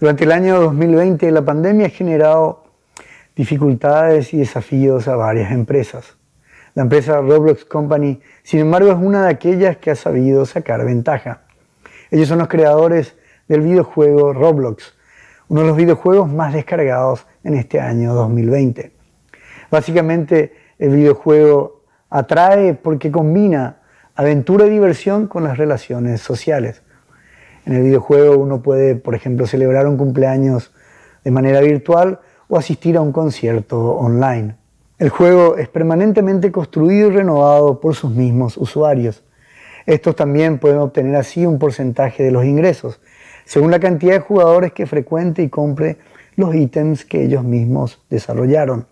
Durante el año 2020 la pandemia ha generado dificultades y desafíos a varias empresas. La empresa Roblox Company, sin embargo, es una de aquellas que ha sabido sacar ventaja. Ellos son los creadores del videojuego Roblox, uno de los videojuegos más descargados en este año 2020. Básicamente, el videojuego atrae porque combina aventura y diversión con las relaciones sociales. En el videojuego uno puede, por ejemplo, celebrar un cumpleaños de manera virtual o asistir a un concierto online. El juego es permanentemente construido y renovado por sus mismos usuarios. Estos también pueden obtener así un porcentaje de los ingresos, según la cantidad de jugadores que frecuente y compre los ítems que ellos mismos desarrollaron.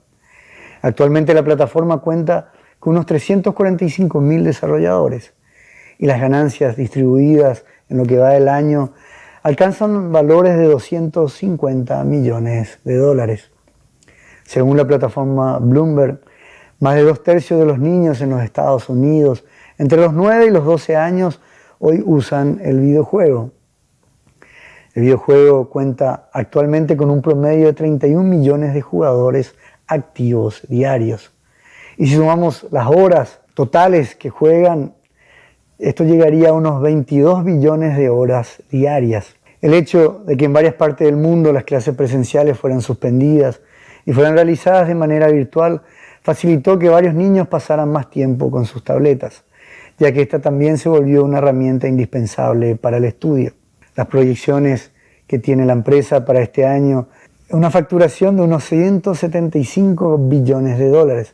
Actualmente la plataforma cuenta con unos 345 mil desarrolladores y las ganancias distribuidas en lo que va del año alcanzan valores de 250 millones de dólares. Según la plataforma Bloomberg, más de dos tercios de los niños en los Estados Unidos entre los 9 y los 12 años hoy usan el videojuego. El videojuego cuenta actualmente con un promedio de 31 millones de jugadores activos diarios. Y si sumamos las horas totales que juegan, esto llegaría a unos 22 billones de horas diarias. El hecho de que en varias partes del mundo las clases presenciales fueran suspendidas y fueran realizadas de manera virtual facilitó que varios niños pasaran más tiempo con sus tabletas ya que esta también se volvió una herramienta indispensable para el estudio. Las proyecciones que tiene la empresa para este año una facturación de unos 175 billones de dólares,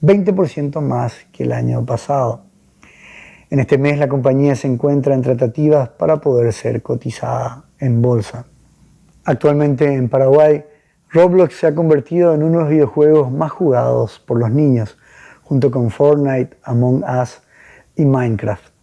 20% más que el año pasado. En este mes la compañía se encuentra en tratativas para poder ser cotizada en bolsa. Actualmente en Paraguay, Roblox se ha convertido en uno de los videojuegos más jugados por los niños, junto con Fortnite, Among Us y Minecraft.